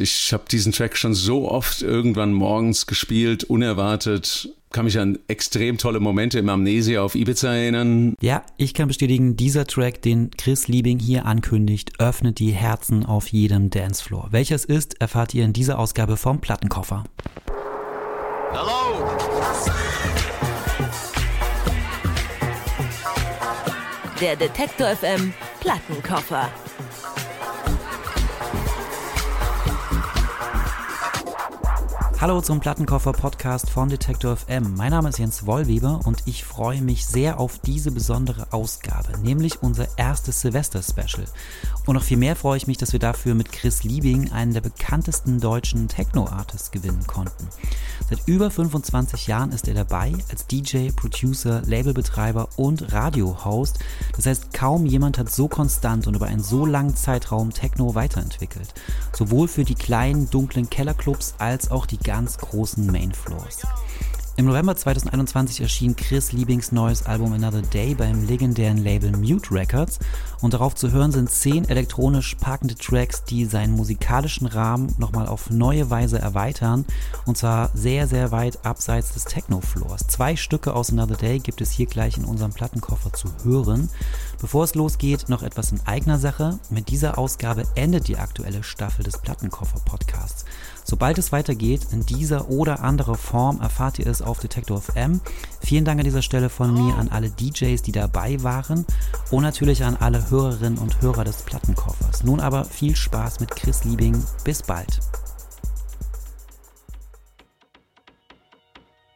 Ich habe diesen Track schon so oft irgendwann morgens gespielt, unerwartet. Kann mich an extrem tolle Momente im Amnesia auf Ibiza erinnern. Ja, ich kann bestätigen, dieser Track, den Chris Liebing hier ankündigt, öffnet die Herzen auf jedem Dancefloor. Welches ist, erfahrt ihr in dieser Ausgabe vom Plattenkoffer. Hello! Der Detektor FM Plattenkoffer. Hallo zum Plattenkoffer-Podcast von Detektor FM. Mein Name ist Jens Wollweber und ich freue mich sehr auf diese besondere Ausgabe, nämlich unser erstes Silvester-Special. Und noch viel mehr freue ich mich, dass wir dafür mit Chris Liebing einen der bekanntesten deutschen Techno-Artists gewinnen konnten. Seit über 25 Jahren ist er dabei als DJ, Producer, Labelbetreiber und Radio-Host. Das heißt, kaum jemand hat so konstant und über einen so langen Zeitraum Techno weiterentwickelt. Sowohl für die kleinen, dunklen Kellerclubs als auch die ganz großen Mainfloors. Im November 2021 erschien Chris Liebings neues Album Another Day beim legendären Label Mute Records und darauf zu hören sind zehn elektronisch parkende Tracks, die seinen musikalischen Rahmen nochmal auf neue Weise erweitern und zwar sehr, sehr weit abseits des Techno-Floors. Zwei Stücke aus Another Day gibt es hier gleich in unserem Plattenkoffer zu hören. Bevor es losgeht, noch etwas in eigener Sache. Mit dieser Ausgabe endet die aktuelle Staffel des Plattenkoffer-Podcasts. Sobald es weitergeht, in dieser oder anderer Form, erfahrt ihr es auf Detektor FM. Vielen Dank an dieser Stelle von mir an alle DJs, die dabei waren und natürlich an alle Hörerinnen und Hörer des Plattenkoffers. Nun aber viel Spaß mit Chris Liebing. Bis bald.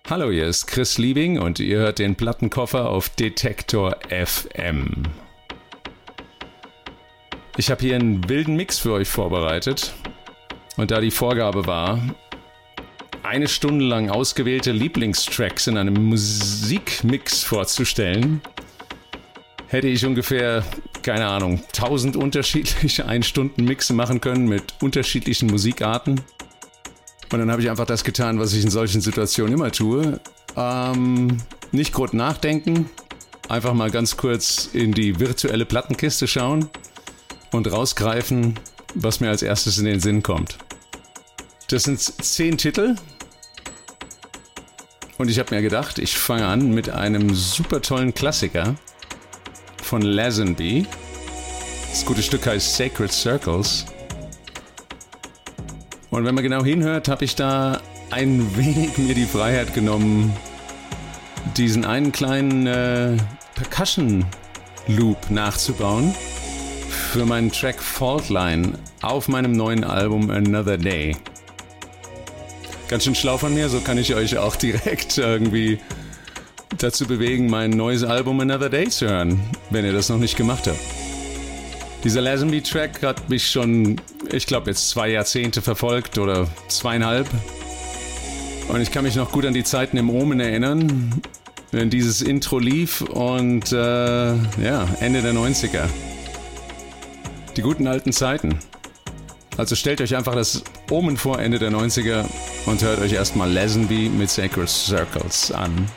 Hallo, hier ist Chris Liebing und ihr hört den Plattenkoffer auf Detektor FM. Ich habe hier einen wilden Mix für euch vorbereitet. Und da die Vorgabe war, eine Stunde lang ausgewählte Lieblingstracks in einem Musikmix vorzustellen, hätte ich ungefähr, keine Ahnung, 1000 unterschiedliche Ein-Stunden-Mixe machen können mit unterschiedlichen Musikarten. Und dann habe ich einfach das getan, was ich in solchen Situationen immer tue. Ähm, nicht groß nachdenken, einfach mal ganz kurz in die virtuelle Plattenkiste schauen und rausgreifen, was mir als erstes in den Sinn kommt. Das sind zehn Titel. Und ich habe mir gedacht, ich fange an mit einem super tollen Klassiker von Lazenby. Das gute Stück heißt Sacred Circles. Und wenn man genau hinhört, habe ich da ein wenig mir die Freiheit genommen, diesen einen kleinen äh, Percussion Loop nachzubauen für meinen Track Faultline auf meinem neuen Album Another Day. Ganz schön schlau von mir, so kann ich euch auch direkt irgendwie dazu bewegen, mein neues Album Another Day zu hören, wenn ihr das noch nicht gemacht habt. Dieser Lazenby-Track hat mich schon, ich glaube, jetzt zwei Jahrzehnte verfolgt oder zweieinhalb. Und ich kann mich noch gut an die Zeiten im Omen erinnern, wenn dieses Intro lief und äh, ja, Ende der 90er. Die guten alten Zeiten. Also stellt euch einfach das Omen vor Ende der 90er und hört euch erstmal Lazenby mit Sacred Circles an.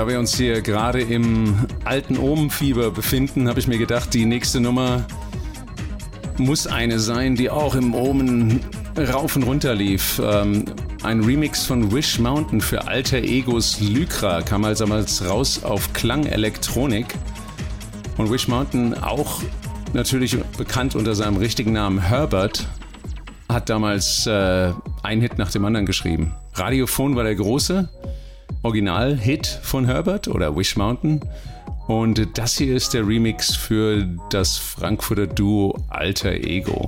Da wir uns hier gerade im alten Omenfieber befinden, habe ich mir gedacht, die nächste Nummer muss eine sein, die auch im Omen rauf und runter lief. Ähm, ein Remix von Wish Mountain für Alter Egos Lycra kam also damals raus auf Klang Elektronik. Und Wish Mountain, auch natürlich bekannt unter seinem richtigen Namen Herbert, hat damals äh, einen Hit nach dem anderen geschrieben. Radiophon war der große Original-Hit von Herbert oder Wish Mountain. Und das hier ist der Remix für das Frankfurter Duo Alter Ego.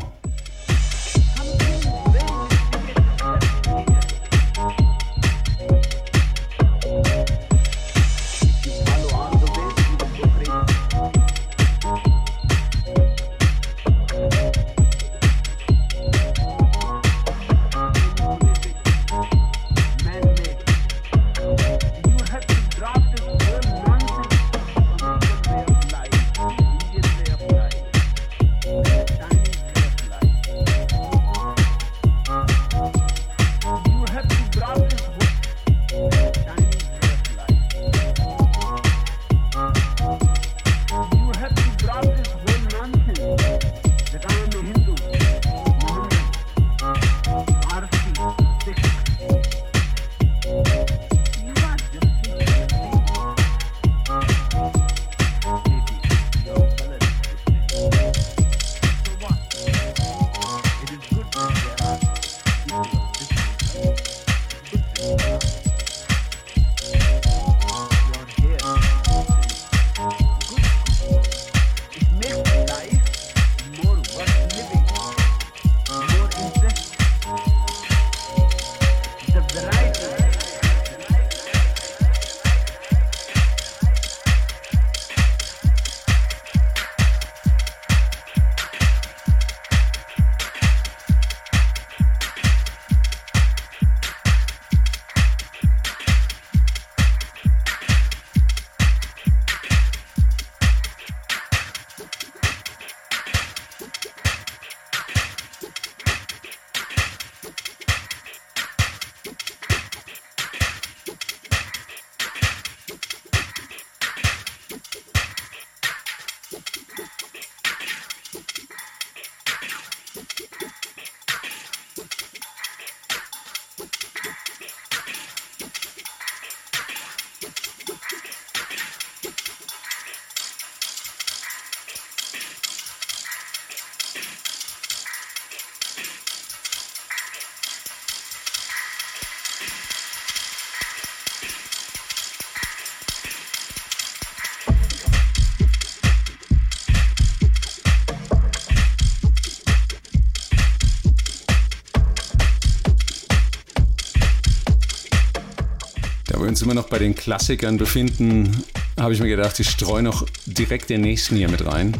Immer noch bei den Klassikern befinden, habe ich mir gedacht, ich streue noch direkt den nächsten hier mit rein.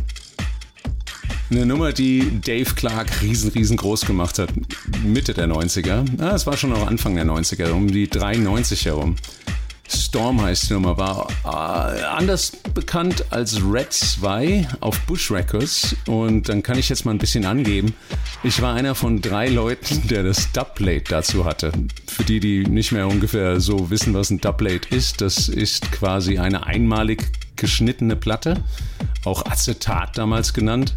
Eine Nummer, die Dave Clark riesen, riesengroß gemacht hat, Mitte der 90er. Ah, es war schon noch Anfang der 90er, um die 93 herum. Storm heißt die Nummer, war äh, anders bekannt als Red 2 auf Bush Records. Und dann kann ich jetzt mal ein bisschen angeben. Ich war einer von drei Leuten, der das Dubplate dazu hatte. Für die, die nicht mehr ungefähr so wissen, was ein Dubplate ist, das ist quasi eine einmalig geschnittene Platte, auch Acetat damals genannt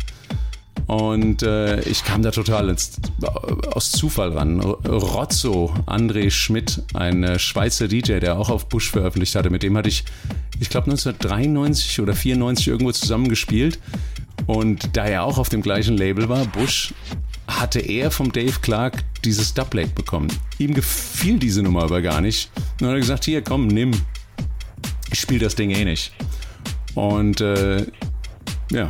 und äh, ich kam da total ins, aus Zufall ran. Rozzo, André Schmidt, ein äh, Schweizer DJ, der auch auf Bush veröffentlicht hatte, mit dem hatte ich, ich glaube 1993 oder 94 irgendwo zusammengespielt. Und da er auch auf dem gleichen Label war, Bush, hatte er vom Dave Clark dieses Doublate bekommen. Ihm gefiel diese Nummer aber gar nicht. Und dann hat er gesagt, hier komm, nimm. Ich spiele das Ding eh nicht. Und äh, ja,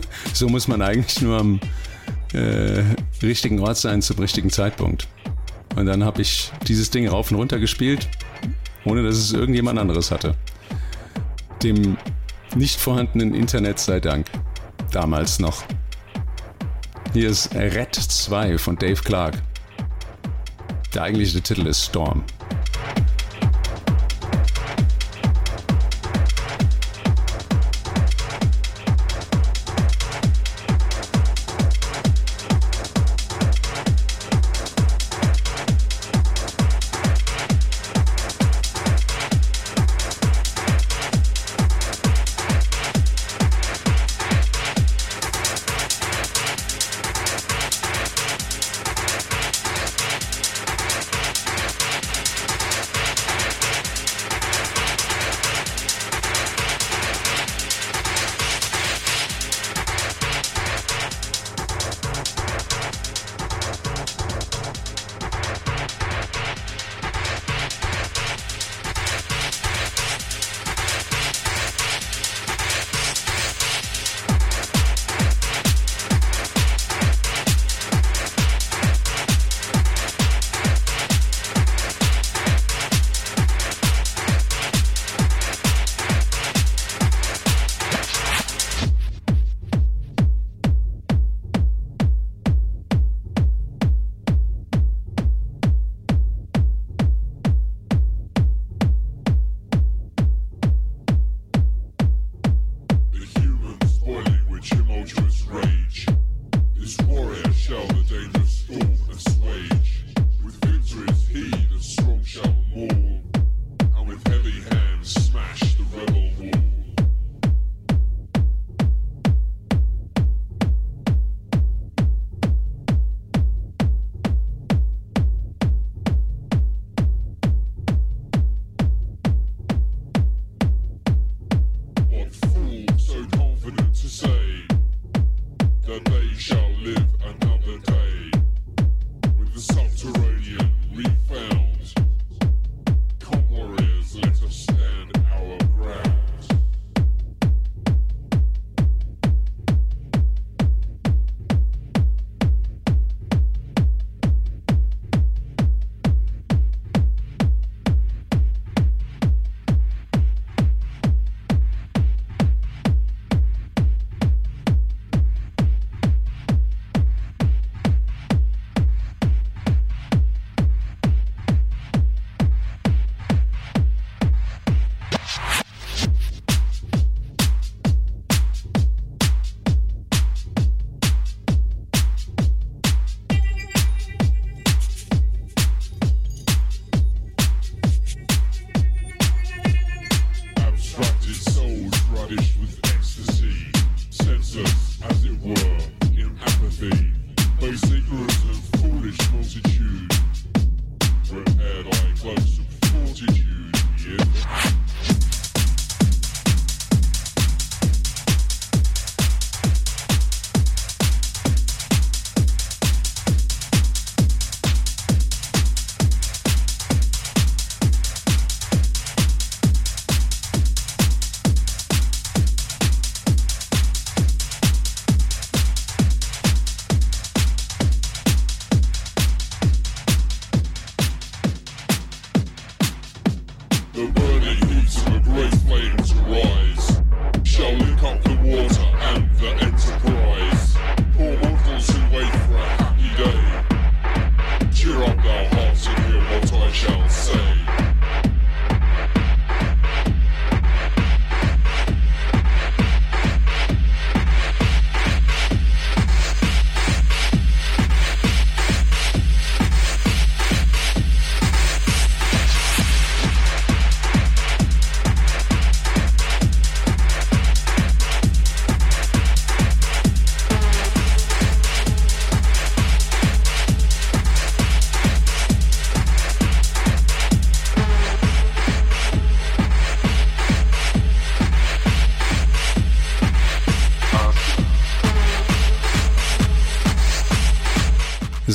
so, muss man eigentlich nur am äh, richtigen Ort sein zum richtigen Zeitpunkt. Und dann habe ich dieses Ding rauf und runter gespielt, ohne dass es irgendjemand anderes hatte. Dem nicht vorhandenen Internet sei Dank. Damals noch. Hier ist Red 2 von Dave Clark. Der eigentliche Titel ist Storm.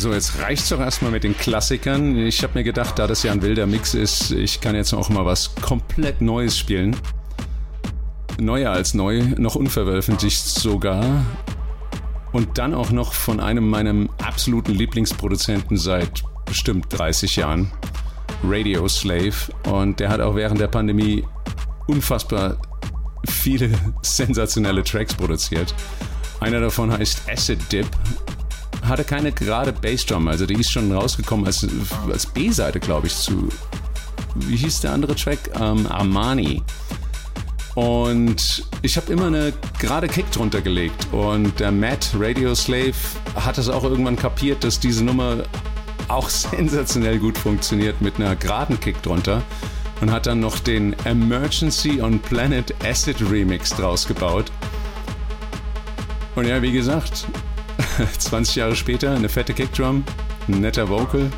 So, jetzt reicht's doch erstmal mit den Klassikern. Ich habe mir gedacht, da das ja ein wilder Mix ist, ich kann jetzt auch mal was komplett Neues spielen. Neuer als neu, noch unveröffentlicht sogar. Und dann auch noch von einem meiner absoluten Lieblingsproduzenten seit bestimmt 30 Jahren. Radio Slave. Und der hat auch während der Pandemie unfassbar viele sensationelle Tracks produziert. Einer davon heißt Acid Dip hatte keine gerade Bassdrum, also die ist schon rausgekommen als, als B-Seite, glaube ich, zu, wie hieß der andere Track? Ähm, Armani. Und ich habe immer eine gerade Kick drunter gelegt. Und der Matt Radio Slave hat es auch irgendwann kapiert, dass diese Nummer auch sensationell gut funktioniert mit einer geraden Kick drunter. Und hat dann noch den Emergency on Planet Acid Remix draus gebaut. Und ja, wie gesagt, 20 Jahre später eine fette Kickdrum, ein netter Vocal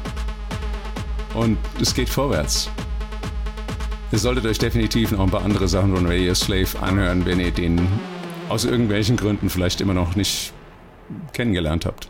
und es geht vorwärts. Ihr solltet euch definitiv noch ein paar andere Sachen von Radio Slave anhören, wenn ihr den aus irgendwelchen Gründen vielleicht immer noch nicht kennengelernt habt.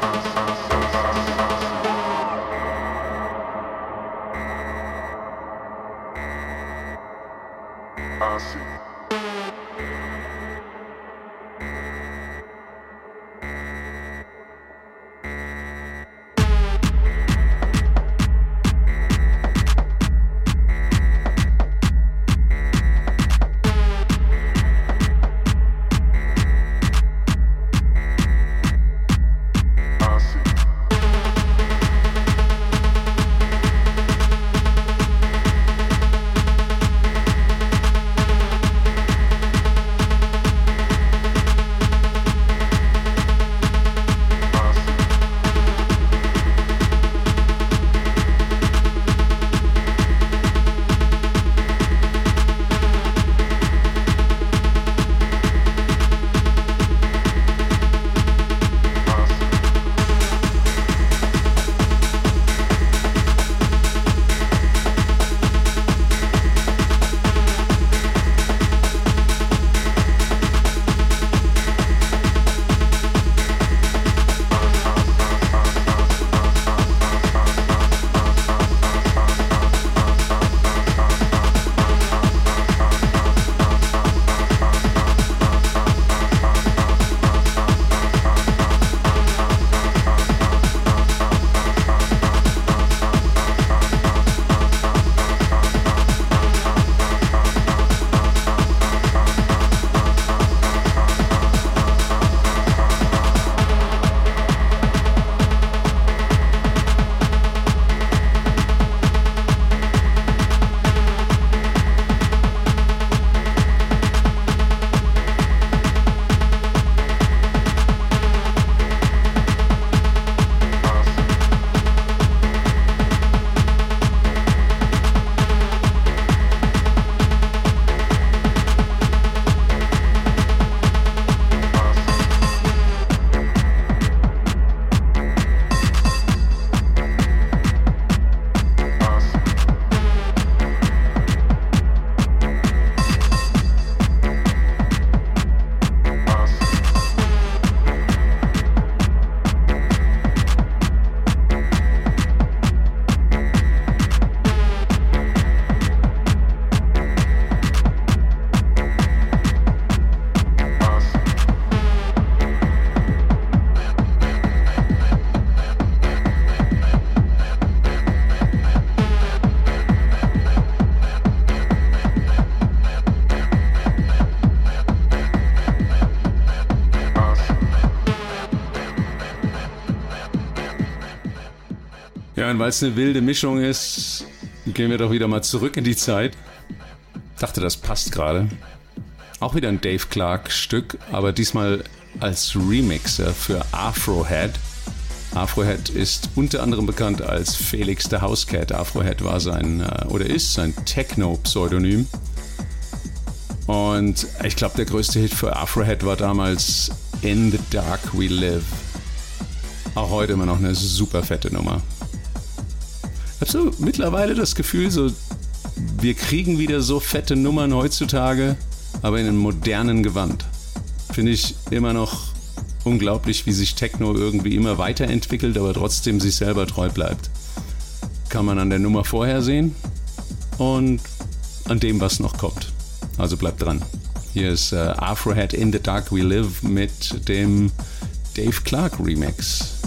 und weil es eine wilde Mischung ist, gehen wir doch wieder mal zurück in die Zeit. Dachte, das passt gerade. Auch wieder ein Dave Clark Stück, aber diesmal als Remixer für Afrohead. Afrohead ist unter anderem bekannt als Felix the Housecat. Afrohead war sein äh, oder ist sein Techno-Pseudonym. Und ich glaube, der größte Hit für Afrohead war damals In the Dark We Live. Auch heute immer noch eine super fette Nummer habe so mittlerweile das Gefühl, so wir kriegen wieder so fette Nummern heutzutage, aber in einem modernen Gewand. Finde ich immer noch unglaublich, wie sich Techno irgendwie immer weiterentwickelt, aber trotzdem sich selber treu bleibt. Kann man an der Nummer vorher sehen und an dem, was noch kommt. Also bleibt dran. Hier ist äh, Afrohead in the Dark We Live mit dem Dave Clark Remix.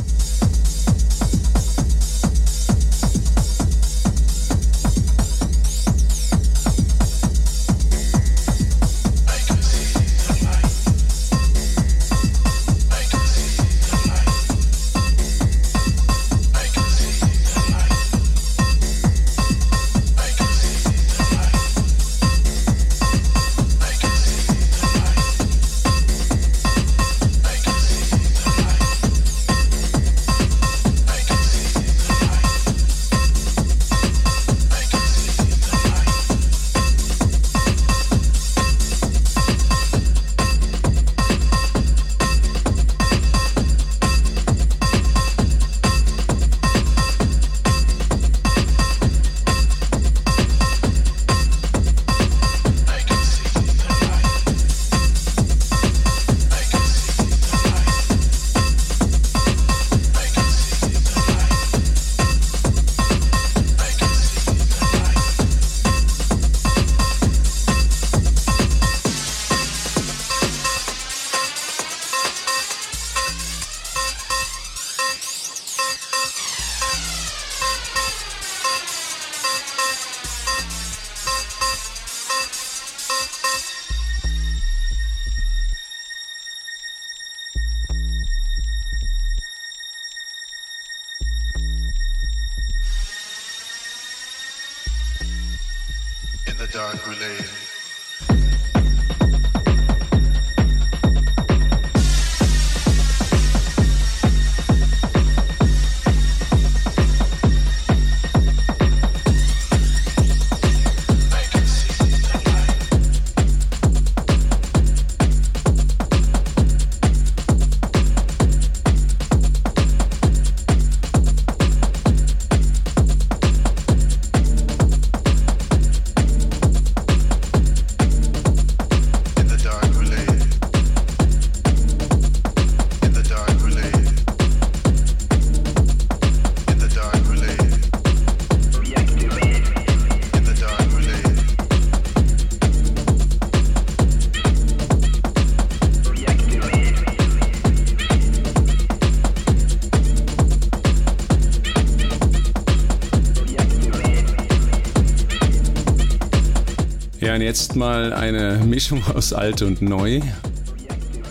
Jetzt mal eine Mischung aus alt und neu.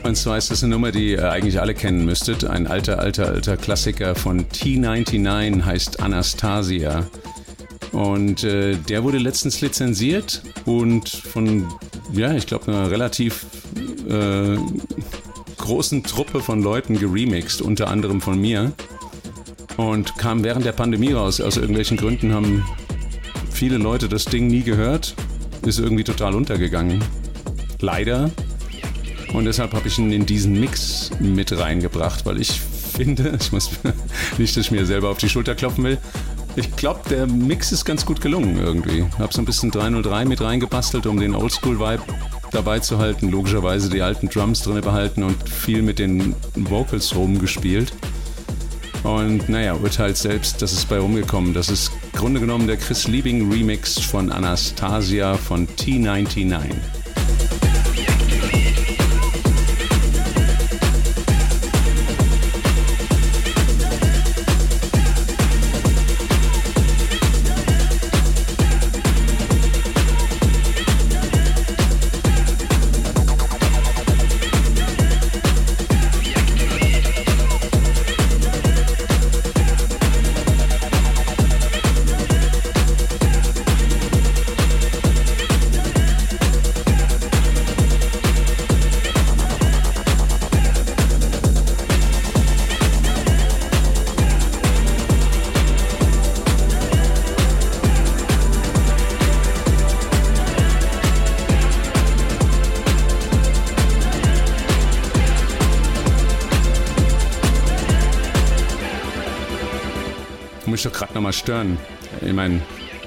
Und zwar ist das eine Nummer, die ihr eigentlich alle kennen müsstet. Ein alter, alter, alter Klassiker von T99 heißt Anastasia. Und äh, der wurde letztens lizenziert und von, ja, ich glaube, einer relativ äh, großen Truppe von Leuten geremixed, unter anderem von mir. Und kam während der Pandemie raus. Aus irgendwelchen Gründen haben viele Leute das Ding nie gehört ist irgendwie total untergegangen. Leider. Und deshalb habe ich ihn in diesen Mix mit reingebracht, weil ich finde, ich muss nicht, dass ich mir selber auf die Schulter klopfen will. Ich glaube, der Mix ist ganz gut gelungen irgendwie. Habe so ein bisschen 303 mit reingebastelt, um den Oldschool-Vibe dabei zu halten. Logischerweise die alten Drums drin behalten und viel mit den Vocals rumgespielt. Und naja, urteilt selbst, das ist bei rumgekommen. Das ist Grunde genommen der Chris Liebing Remix von Anastasia von T99. Nochmal stören. Ich meine,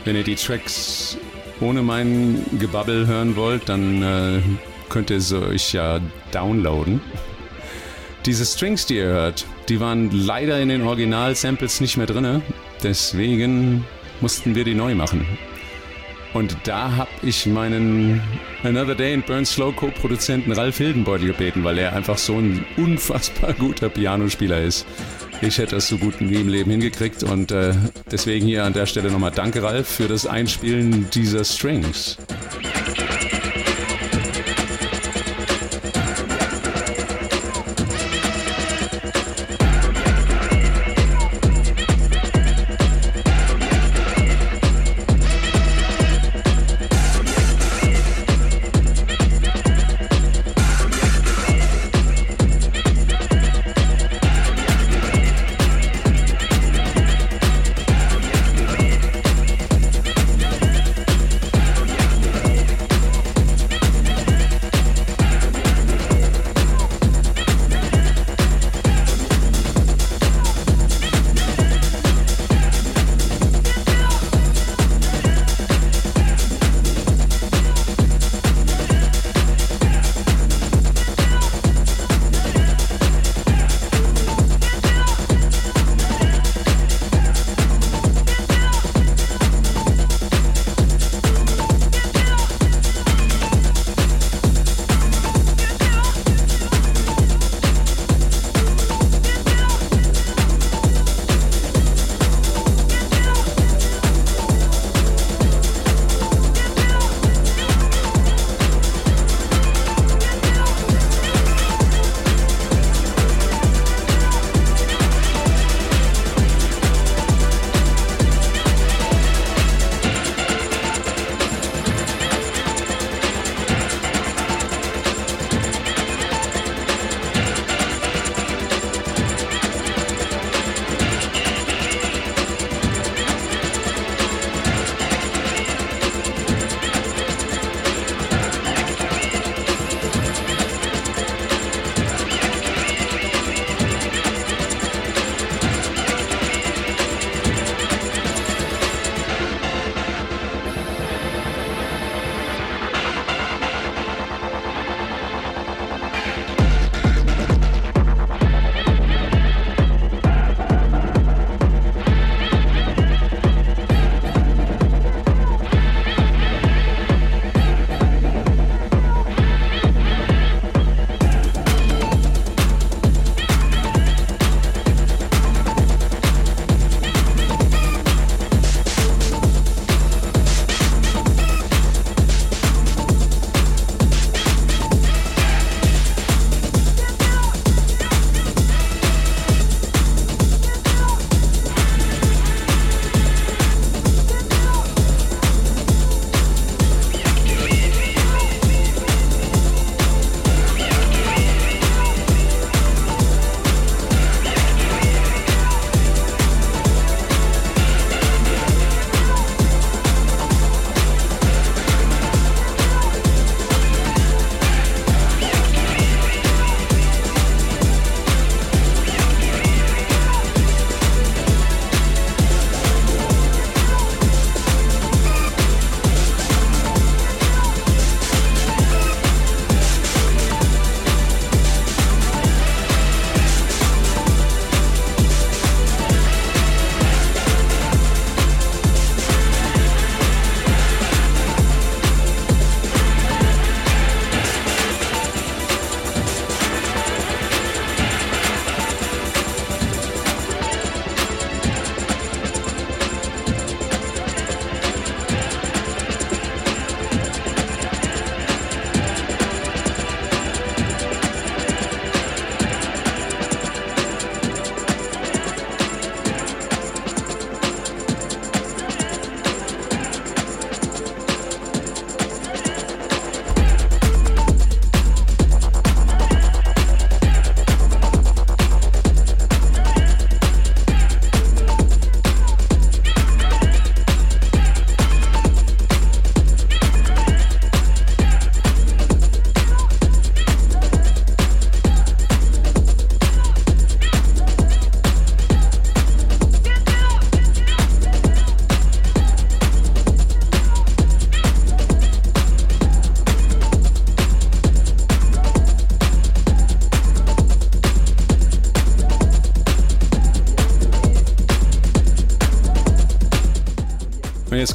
wenn ihr die Tracks ohne mein Gebabbel hören wollt, dann äh, könnt ihr sie euch ja downloaden. Diese Strings, die ihr hört, die waren leider in den Original-Samples nicht mehr drin. Deswegen mussten wir die neu machen. Und da habe ich meinen Another Day in Burn Slow Co-Produzenten Ralf Hildenbeutel gebeten, weil er einfach so ein unfassbar guter Pianospieler ist. Ich hätte das so gut nie im Leben hingekriegt und äh, deswegen hier an der Stelle nochmal Danke, Ralf, für das Einspielen dieser Strings.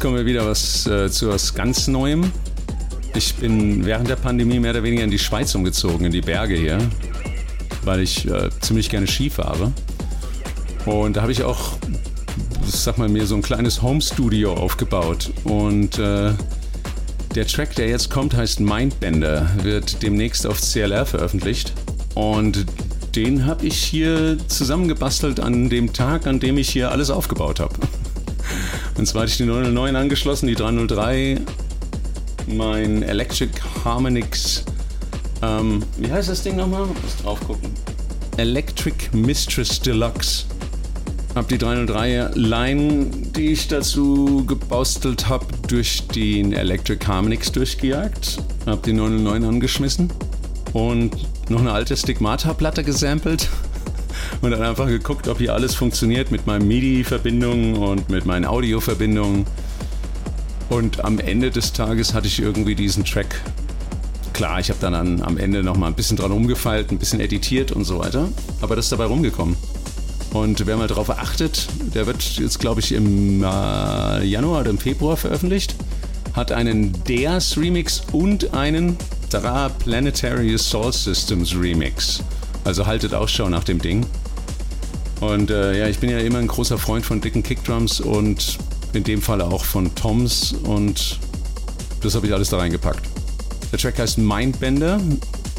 Kommen wir wieder was äh, zu was ganz Neuem. Ich bin während der Pandemie mehr oder weniger in die Schweiz umgezogen, in die Berge hier, weil ich äh, ziemlich gerne Ski fahre. Und da habe ich auch, sag mal, mir so ein kleines Home-Studio aufgebaut. Und äh, der Track, der jetzt kommt, heißt Mindbender, wird demnächst auf CLR veröffentlicht. Und den habe ich hier zusammengebastelt an dem Tag, an dem ich hier alles aufgebaut habe. Und zwar hatte ich die 909 angeschlossen, die 303, mein Electric Harmonix, ähm, wie heißt das Ding nochmal? Muss drauf gucken. Electric Mistress Deluxe. Hab die 303 Line, die ich dazu gebastelt habe, durch den Electric Harmonix durchgejagt. Hab die 909 angeschmissen und noch eine alte Stigmata-Platte gesampelt und dann einfach geguckt, ob hier alles funktioniert mit meinen MIDI-Verbindungen und mit meinen Audio-Verbindungen. Und am Ende des Tages hatte ich irgendwie diesen Track. Klar, ich habe dann an, am Ende nochmal ein bisschen dran umgefeilt, ein bisschen editiert und so weiter. Aber das ist dabei rumgekommen. Und wer mal darauf achtet, der wird jetzt, glaube ich, im äh, Januar oder im Februar veröffentlicht. Hat einen DEAS Remix und einen Dra Planetary Soul Systems Remix. Also haltet Ausschau nach dem Ding. Und äh, ja, ich bin ja immer ein großer Freund von dicken Kickdrums und in dem Fall auch von Toms und das habe ich alles da reingepackt. Der Track heißt Mindbender,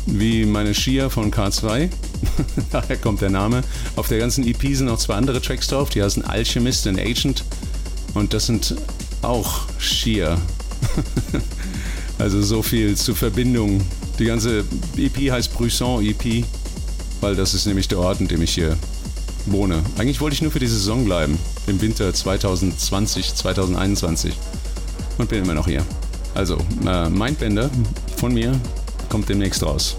wie meine Skier von K2. Daher kommt der Name. Auf der ganzen EP sind noch zwei andere Tracks drauf, die heißen Alchemist und Agent und das sind auch Skier. also so viel zur Verbindung. Die ganze EP heißt Brusson EP weil das ist nämlich der Ort, in dem ich hier wohne. Eigentlich wollte ich nur für die Saison bleiben, im Winter 2020, 2021 und bin immer noch hier. Also, äh, Mindbender von mir kommt demnächst raus.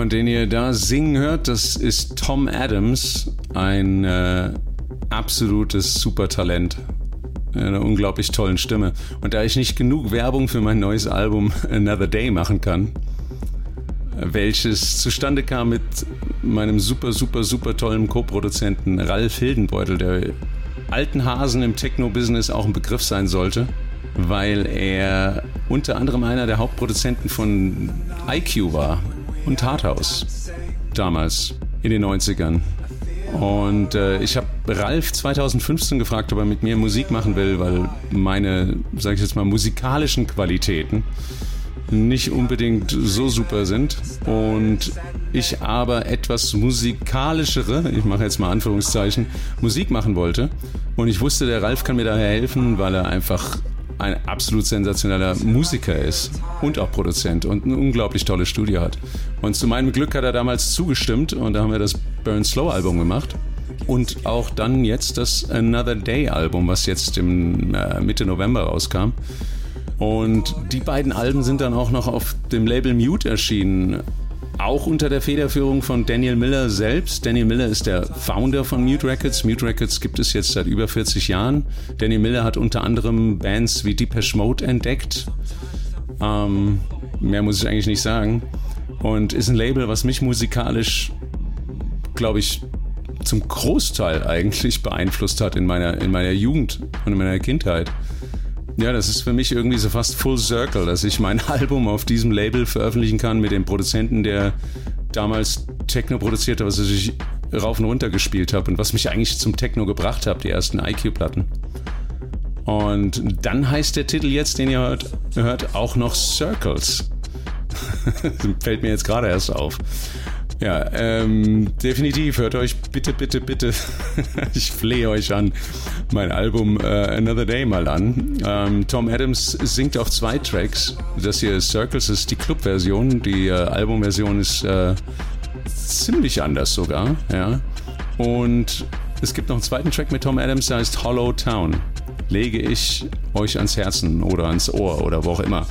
Und den ihr da singen hört, das ist Tom Adams, ein äh, absolutes Supertalent. Eine unglaublich tollen Stimme. Und da ich nicht genug Werbung für mein neues Album Another Day machen kann, welches zustande kam mit meinem super, super, super tollen Co-Produzenten Ralf Hildenbeutel, der alten Hasen im Techno-Business auch ein Begriff sein sollte, weil er unter anderem einer der Hauptproduzenten von IQ war und Harthaus damals in den 90ern. Und äh, ich habe Ralf 2015 gefragt, ob er mit mir Musik machen will, weil meine, sag ich jetzt mal, musikalischen Qualitäten nicht unbedingt so super sind und ich aber etwas musikalischere, ich mache jetzt mal Anführungszeichen, Musik machen wollte. Und ich wusste, der Ralf kann mir daher helfen, weil er einfach ein absolut sensationeller Musiker ist und auch Produzent und ein unglaublich tolles Studio hat. Und zu meinem Glück hat er damals zugestimmt und da haben wir das Burn Slow Album gemacht. Und auch dann jetzt das Another Day Album, was jetzt im äh, Mitte November rauskam. Und die beiden Alben sind dann auch noch auf dem Label Mute erschienen. Auch unter der Federführung von Daniel Miller selbst. Daniel Miller ist der Founder von Mute Records. Mute Records gibt es jetzt seit über 40 Jahren. Daniel Miller hat unter anderem Bands wie Depeche Mode entdeckt. Ähm, mehr muss ich eigentlich nicht sagen. Und ist ein Label, was mich musikalisch, glaube ich, zum Großteil eigentlich beeinflusst hat in meiner, in meiner Jugend und in meiner Kindheit. Ja, das ist für mich irgendwie so fast Full Circle, dass ich mein Album auf diesem Label veröffentlichen kann mit dem Produzenten, der damals Techno produzierte, was ich rauf und runter gespielt habe und was mich eigentlich zum Techno gebracht hat, die ersten IQ-Platten. Und dann heißt der Titel jetzt, den ihr hört, hört auch noch Circles. Fällt mir jetzt gerade erst auf. Ja, ähm, definitiv. Hört euch bitte, bitte, bitte, ich flehe euch an, mein Album äh, Another Day mal an. Ähm, Tom Adams singt auf zwei Tracks. Das hier ist Circles, ist die Club-Version. Die äh, Album-Version ist äh, ziemlich anders sogar, ja. Und es gibt noch einen zweiten Track mit Tom Adams, der heißt Hollow Town. Lege ich euch ans Herzen oder ans Ohr oder wo auch immer.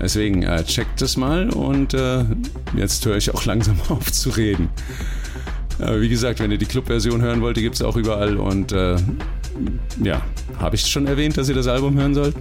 Deswegen äh, checkt das mal und äh, jetzt höre ich auch langsam auf zu reden. Äh, wie gesagt, wenn ihr die Club-Version hören wollt, die gibt es auch überall und äh, ja, habe ich schon erwähnt, dass ihr das Album hören sollt?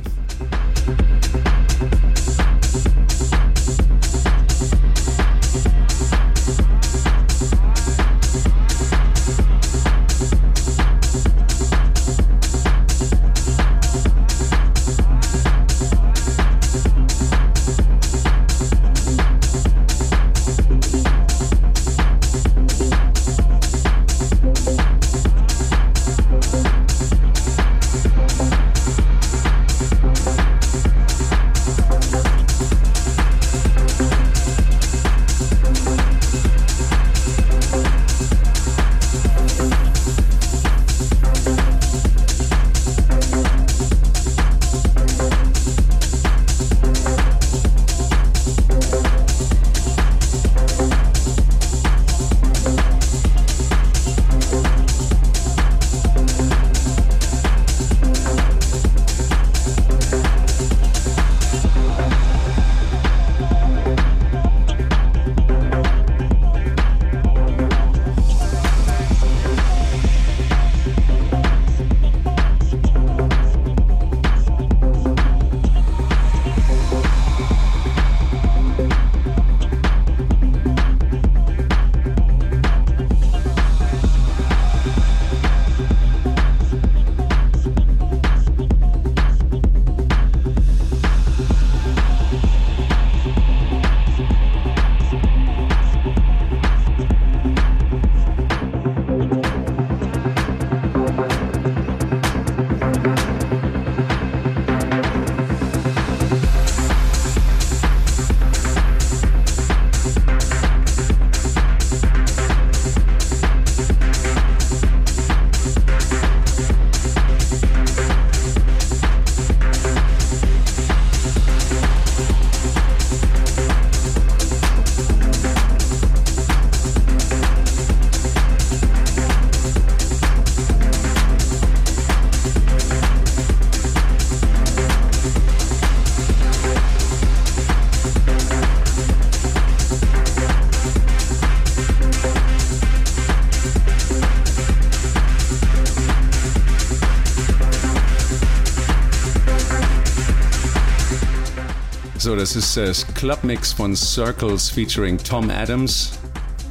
So, das ist das Clubmix von Circles featuring Tom Adams.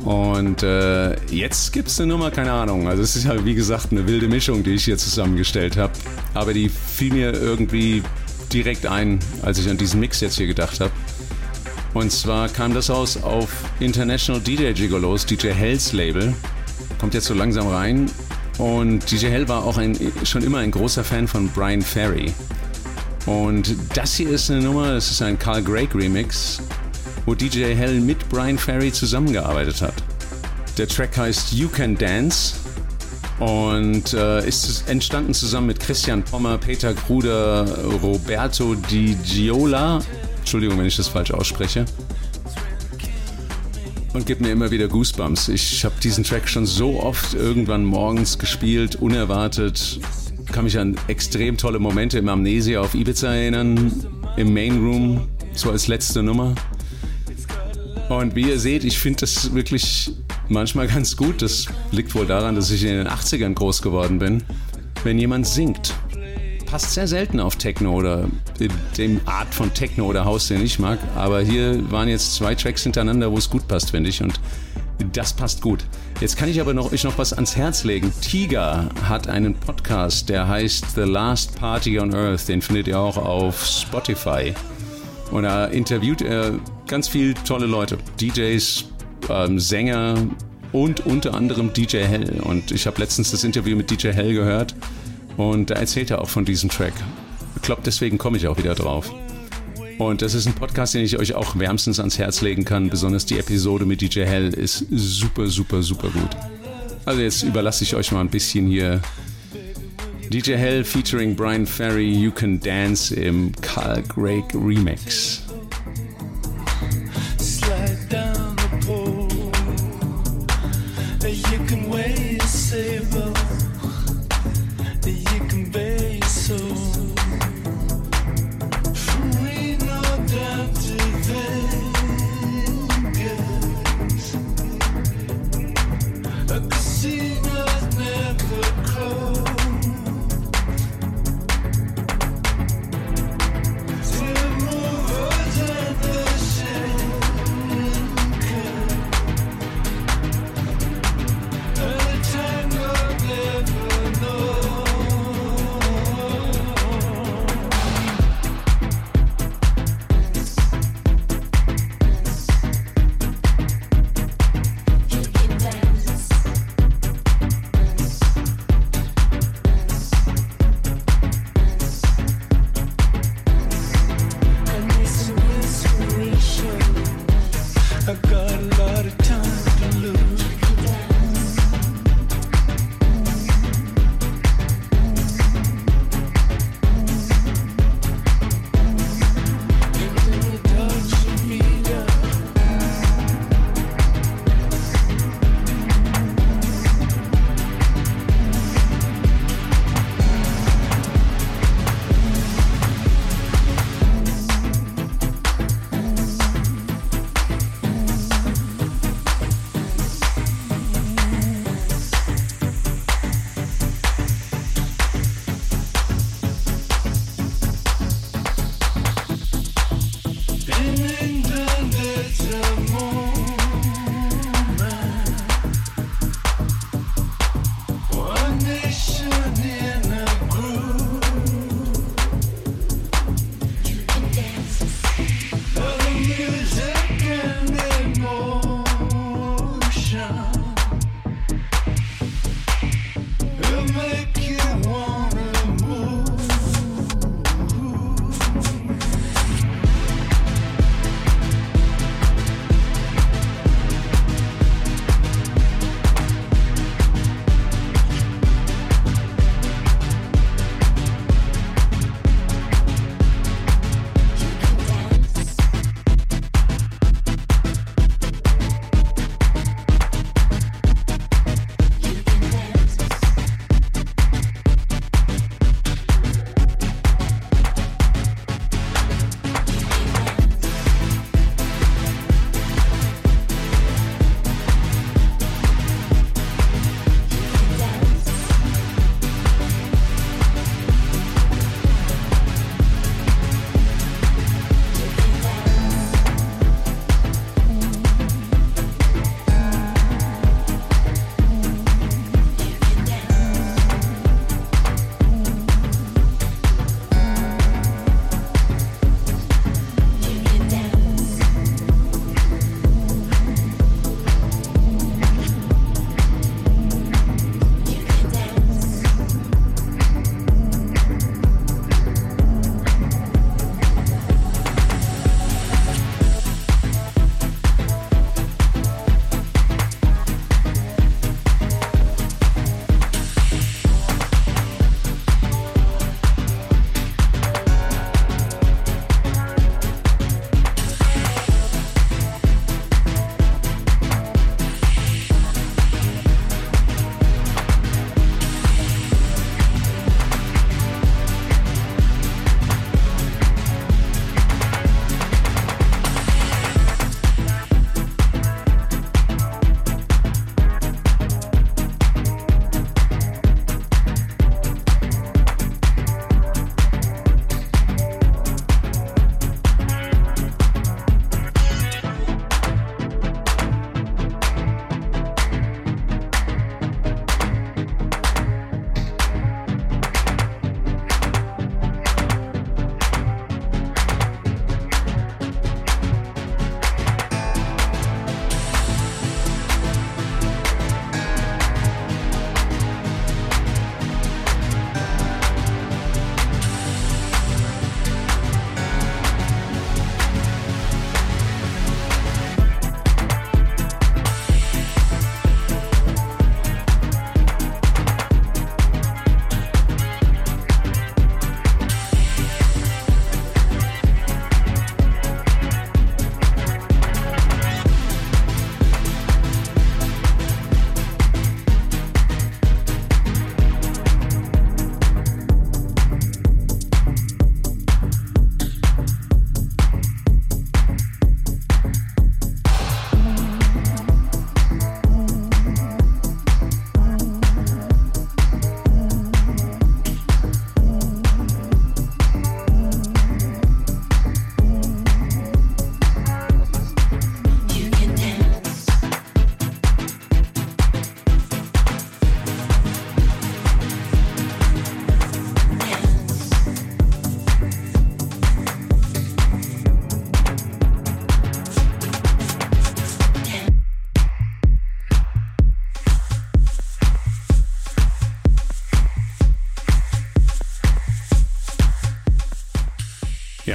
Und äh, jetzt gibt es eine Nummer, keine Ahnung. Also es ist ja wie gesagt eine wilde Mischung, die ich hier zusammengestellt habe. Aber die fiel mir irgendwie direkt ein, als ich an diesen Mix jetzt hier gedacht habe. Und zwar kam das aus auf International DJ Gigolos, DJ Hells Label. Kommt jetzt so langsam rein. Und DJ Hell war auch ein, schon immer ein großer Fan von Brian Ferry. Und das hier ist eine Nummer, das ist ein Carl Gregg Remix, wo DJ Hell mit Brian Ferry zusammengearbeitet hat. Der Track heißt You Can Dance und äh, ist entstanden zusammen mit Christian Pommer, Peter Kruder, Roberto Di Giola. Entschuldigung, wenn ich das falsch ausspreche. Und gibt mir immer wieder Goosebumps. Ich habe diesen Track schon so oft irgendwann morgens gespielt, unerwartet. Kann mich an extrem tolle Momente im Amnesia auf Ibiza erinnern, im Main Room, so als letzte Nummer. Und wie ihr seht, ich finde das wirklich manchmal ganz gut. Das liegt wohl daran, dass ich in den 80ern groß geworden bin. Wenn jemand singt, passt sehr selten auf Techno oder dem Art von Techno oder Haus, den ich mag. Aber hier waren jetzt zwei Tracks hintereinander, wo es gut passt, finde ich. Und das passt gut. Jetzt kann ich aber noch, euch noch was ans Herz legen. Tiger hat einen Podcast, der heißt The Last Party on Earth. Den findet ihr auch auf Spotify. Und da interviewt er ganz viele tolle Leute. DJs, ähm, Sänger und unter anderem DJ Hell. Und ich habe letztens das Interview mit DJ Hell gehört und da erzählt er auch von diesem Track. Ich glaube, deswegen komme ich auch wieder drauf. Und das ist ein Podcast, den ich euch auch wärmstens ans Herz legen kann. Besonders die Episode mit DJ Hell ist super, super, super gut. Also jetzt überlasse ich euch mal ein bisschen hier DJ Hell featuring Brian Ferry, You Can Dance im Carl Gregg Remix.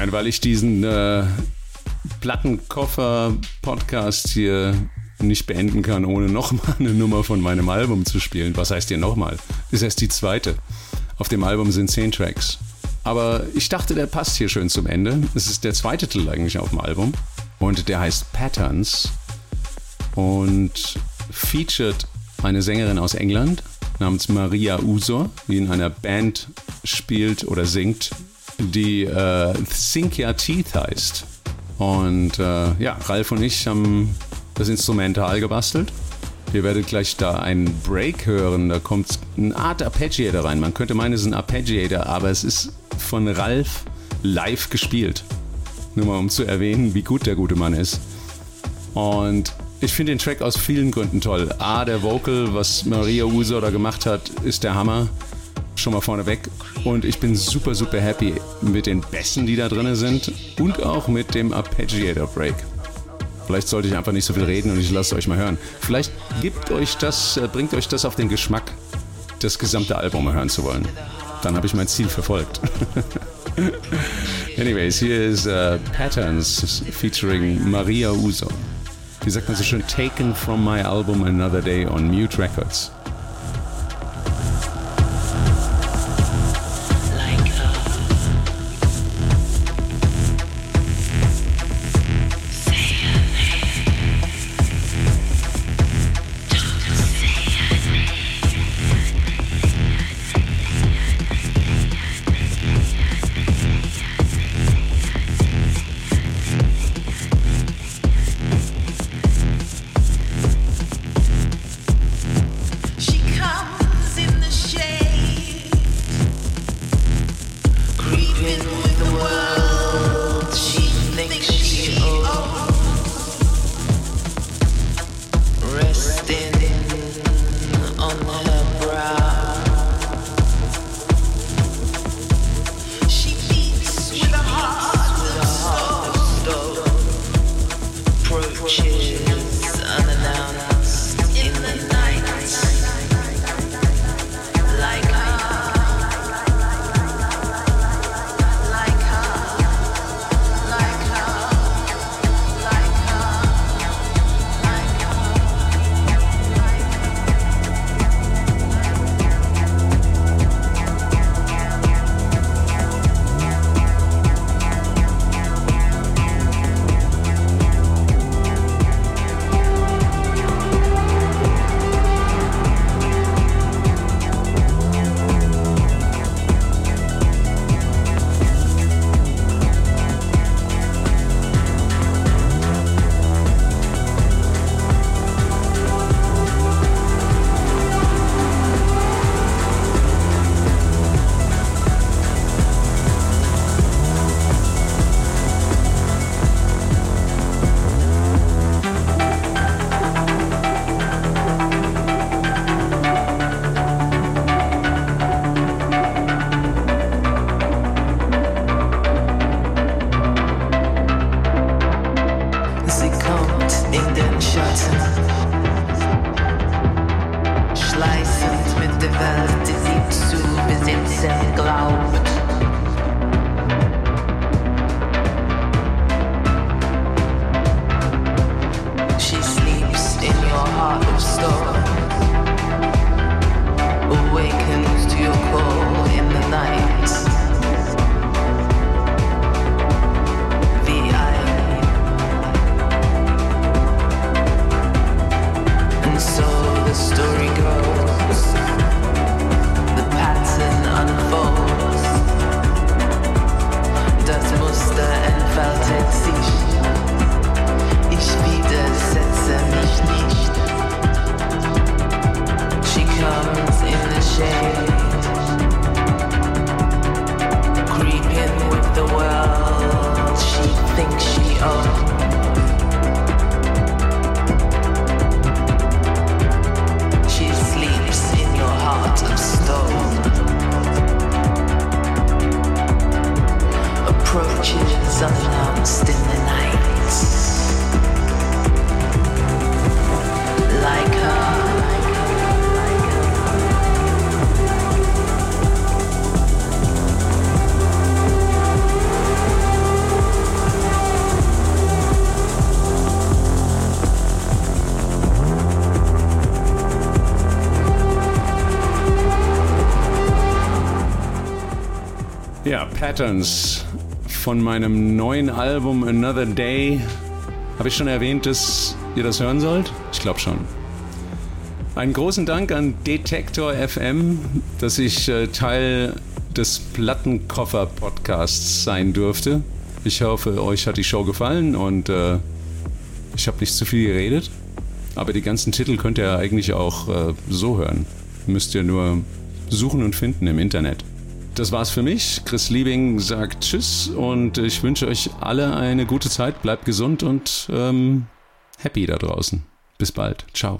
Und weil ich diesen äh, Plattenkoffer-Podcast hier nicht beenden kann, ohne nochmal eine Nummer von meinem Album zu spielen. Was heißt hier nochmal? Ist erst die zweite. Auf dem Album sind zehn Tracks. Aber ich dachte, der passt hier schön zum Ende. Es ist der zweite Titel eigentlich auf dem Album. Und der heißt Patterns. Und featured eine Sängerin aus England namens Maria Usor, die in einer Band spielt oder singt, die äh, Cynthia Teeth heißt. Und äh, ja, Ralf und ich haben das Instrumental gebastelt. Ihr werdet gleich da einen Break hören, da kommt eine Art Arpeggiator rein. Man könnte meinen, es ist ein Arpeggiator, aber es ist von Ralf live gespielt. Nur mal um zu erwähnen, wie gut der gute Mann ist. Und ich finde den Track aus vielen Gründen toll. A, der Vocal, was Maria Uso da gemacht hat, ist der Hammer. Schon mal vorneweg. Und ich bin super, super happy mit den Bässen, die da drin sind. Und auch mit dem Arpeggiator Break. Vielleicht sollte ich einfach nicht so viel reden und ich lasse euch mal hören. Vielleicht gibt euch das, äh, bringt euch das auf den Geschmack, das gesamte Album mal hören zu wollen. Dann habe ich mein Ziel verfolgt. Anyways, hier ist uh, Patterns featuring Maria Uso. Wie sagt man so schön? Taken from my album Another Day on Mute Records. Patterns von meinem neuen Album Another Day. Habe ich schon erwähnt, dass ihr das hören sollt? Ich glaube schon. Einen großen Dank an Detektor FM, dass ich äh, Teil des Plattenkoffer-Podcasts sein durfte. Ich hoffe, euch hat die Show gefallen und äh, ich habe nicht zu viel geredet. Aber die ganzen Titel könnt ihr eigentlich auch äh, so hören. Müsst ihr nur suchen und finden im Internet. Das war's für mich. Chris Liebing sagt Tschüss und ich wünsche euch alle eine gute Zeit. Bleibt gesund und ähm, happy da draußen. Bis bald. Ciao.